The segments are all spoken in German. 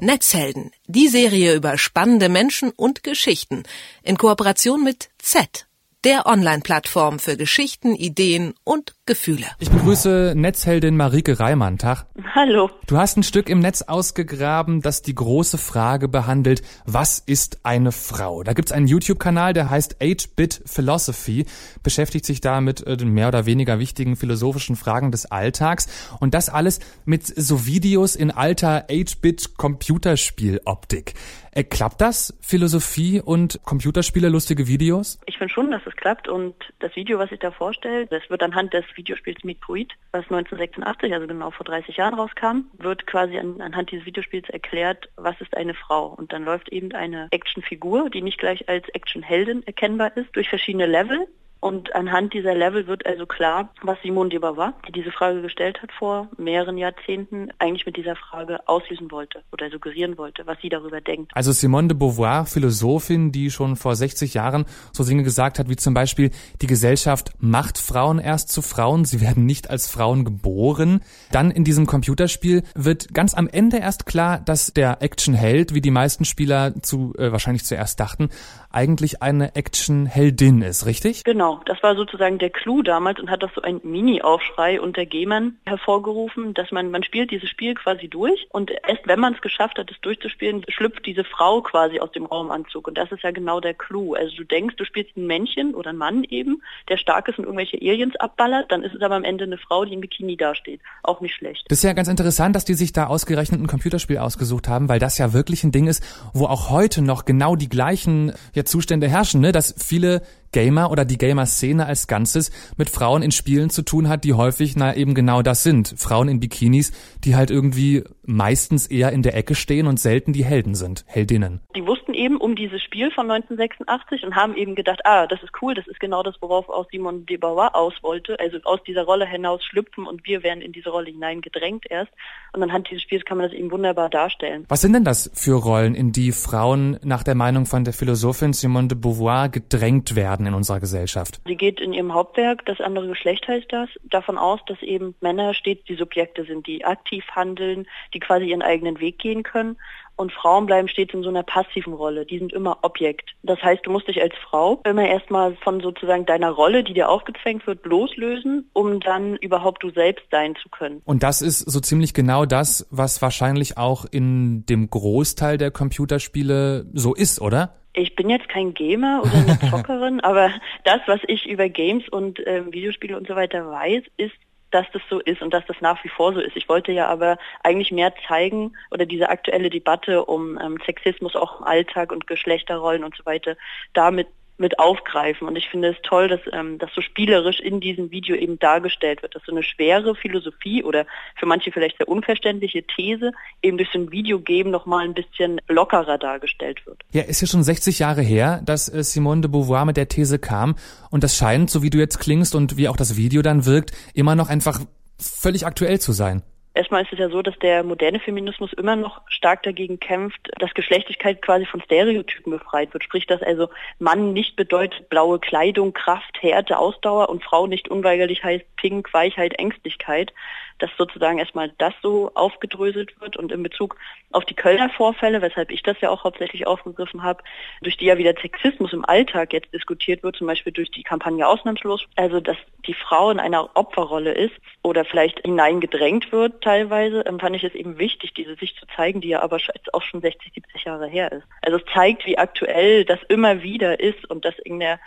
Netzhelden, die Serie über spannende Menschen und Geschichten in Kooperation mit Z, der Online-Plattform für Geschichten, Ideen und Gefühle. Ich begrüße Netzheldin Marike Reimann. Tag. Hallo. Du hast ein Stück im Netz ausgegraben, das die große Frage behandelt, was ist eine Frau? Da gibt's einen YouTube-Kanal, der heißt 8-Bit Philosophy, beschäftigt sich da mit äh, den mehr oder weniger wichtigen philosophischen Fragen des Alltags und das alles mit so Videos in alter 8-Bit Computerspieloptik. Äh, klappt das? Philosophie und Computerspiele, lustige Videos? Ich finde schon, dass es klappt und das Video, was ich da vorstelle, das wird anhand des Videospiels Metroid, was 1986, also genau vor 30 Jahren rauskam, wird quasi an, anhand dieses Videospiels erklärt, was ist eine Frau. Und dann läuft eben eine Actionfigur, die nicht gleich als Actionheldin erkennbar ist, durch verschiedene Level und anhand dieser Level wird also klar, was Simone de Beauvoir, die diese Frage gestellt hat vor mehreren Jahrzehnten, eigentlich mit dieser Frage auslösen wollte oder suggerieren wollte, was sie darüber denkt. Also Simone de Beauvoir, Philosophin, die schon vor 60 Jahren so Dinge gesagt hat, wie zum Beispiel, die Gesellschaft macht Frauen erst zu Frauen, sie werden nicht als Frauen geboren. Dann in diesem Computerspiel wird ganz am Ende erst klar, dass der Actionheld, wie die meisten Spieler zu äh, wahrscheinlich zuerst dachten, eigentlich eine Actionheldin ist, richtig? Genau. Das war sozusagen der Clou damals und hat das so ein Mini-Aufschrei unter Gamern hervorgerufen, dass man, man spielt dieses Spiel quasi durch und erst wenn man es geschafft hat, es durchzuspielen, schlüpft diese Frau quasi aus dem Raumanzug und das ist ja genau der Clou. Also du denkst, du spielst ein Männchen oder ein Mann eben, der stark ist und irgendwelche Aliens abballert, dann ist es aber am Ende eine Frau, die im Bikini dasteht. Auch nicht schlecht. Das ist ja ganz interessant, dass die sich da ausgerechnet ein Computerspiel ausgesucht haben, weil das ja wirklich ein Ding ist, wo auch heute noch genau die gleichen ja, Zustände herrschen, ne? dass viele Gamer oder die Gamer-Szene als Ganzes mit Frauen in Spielen zu tun hat, die häufig na eben genau das sind. Frauen in Bikinis, die halt irgendwie meistens eher in der Ecke stehen und selten die Helden sind, Heldinnen. Die wussten eben um dieses Spiel von 1986 und haben eben gedacht, ah, das ist cool, das ist genau das, worauf auch Simon de Beauvoir aus wollte, also aus dieser Rolle hinaus schlüpfen und wir werden in diese Rolle hineingedrängt erst. Und anhand dieses Spiels kann man das eben wunderbar darstellen. Was sind denn das für Rollen, in die Frauen nach der Meinung von der Philosophin Simone de Beauvoir gedrängt werden? In unserer Gesellschaft? Sie geht in ihrem Hauptwerk, das andere Geschlecht heißt das, davon aus, dass eben Männer stets die Subjekte sind, die aktiv handeln, die quasi ihren eigenen Weg gehen können und Frauen bleiben stets in so einer passiven Rolle. Die sind immer Objekt. Das heißt, du musst dich als Frau immer erstmal von sozusagen deiner Rolle, die dir aufgezwängt wird, loslösen, um dann überhaupt du selbst sein zu können. Und das ist so ziemlich genau das, was wahrscheinlich auch in dem Großteil der Computerspiele so ist, oder? Ich bin jetzt kein Gamer oder eine Zockerin, aber das, was ich über Games und äh, Videospiele und so weiter weiß, ist, dass das so ist und dass das nach wie vor so ist. Ich wollte ja aber eigentlich mehr zeigen oder diese aktuelle Debatte um ähm, Sexismus auch im Alltag und Geschlechterrollen und so weiter damit mit aufgreifen. Und ich finde es toll, dass ähm, das so spielerisch in diesem Video eben dargestellt wird, dass so eine schwere Philosophie oder für manche vielleicht sehr unverständliche These eben durch so ein Videogame nochmal ein bisschen lockerer dargestellt wird. Ja, ist ja schon 60 Jahre her, dass äh, Simone de Beauvoir mit der These kam. Und das scheint, so wie du jetzt klingst und wie auch das Video dann wirkt, immer noch einfach völlig aktuell zu sein. Erstmal ist es ja so, dass der moderne Feminismus immer noch stark dagegen kämpft, dass Geschlechtlichkeit quasi von Stereotypen befreit wird. Sprich, dass also Mann nicht bedeutet blaue Kleidung, Kraft, Härte, Ausdauer und Frau nicht unweigerlich heißt Pink, Weichheit, Ängstlichkeit. Dass sozusagen erstmal das so aufgedröselt wird und in Bezug auf die Kölner Vorfälle, weshalb ich das ja auch hauptsächlich aufgegriffen habe, durch die ja wieder Sexismus im Alltag jetzt diskutiert wird, zum Beispiel durch die Kampagne Ausnahmslos, also dass die Frau in einer Opferrolle ist oder vielleicht hineingedrängt wird teilweise, fand ich es eben wichtig, diese Sicht zu zeigen, die ja aber jetzt auch schon 60, 70 Jahre her ist. Also es zeigt, wie aktuell das immer wieder ist und dass in der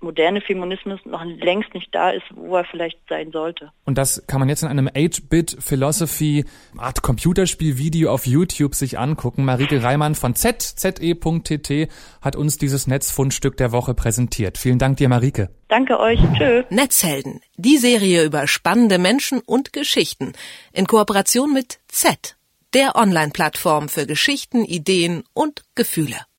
moderne Feminismus noch längst nicht da ist, wo er vielleicht sein sollte. Und das kann man jetzt in einem 8-Bit Philosophy Art Computerspiel-Video auf YouTube sich angucken. Marike Reimann von ZZE.TT hat uns dieses Netzfundstück der Woche präsentiert. Vielen Dank dir, Marike. Danke euch. Tschö. Netzhelden. Die Serie über spannende Menschen und Geschichten. In Kooperation mit Z, der Online-Plattform für Geschichten, Ideen und Gefühle.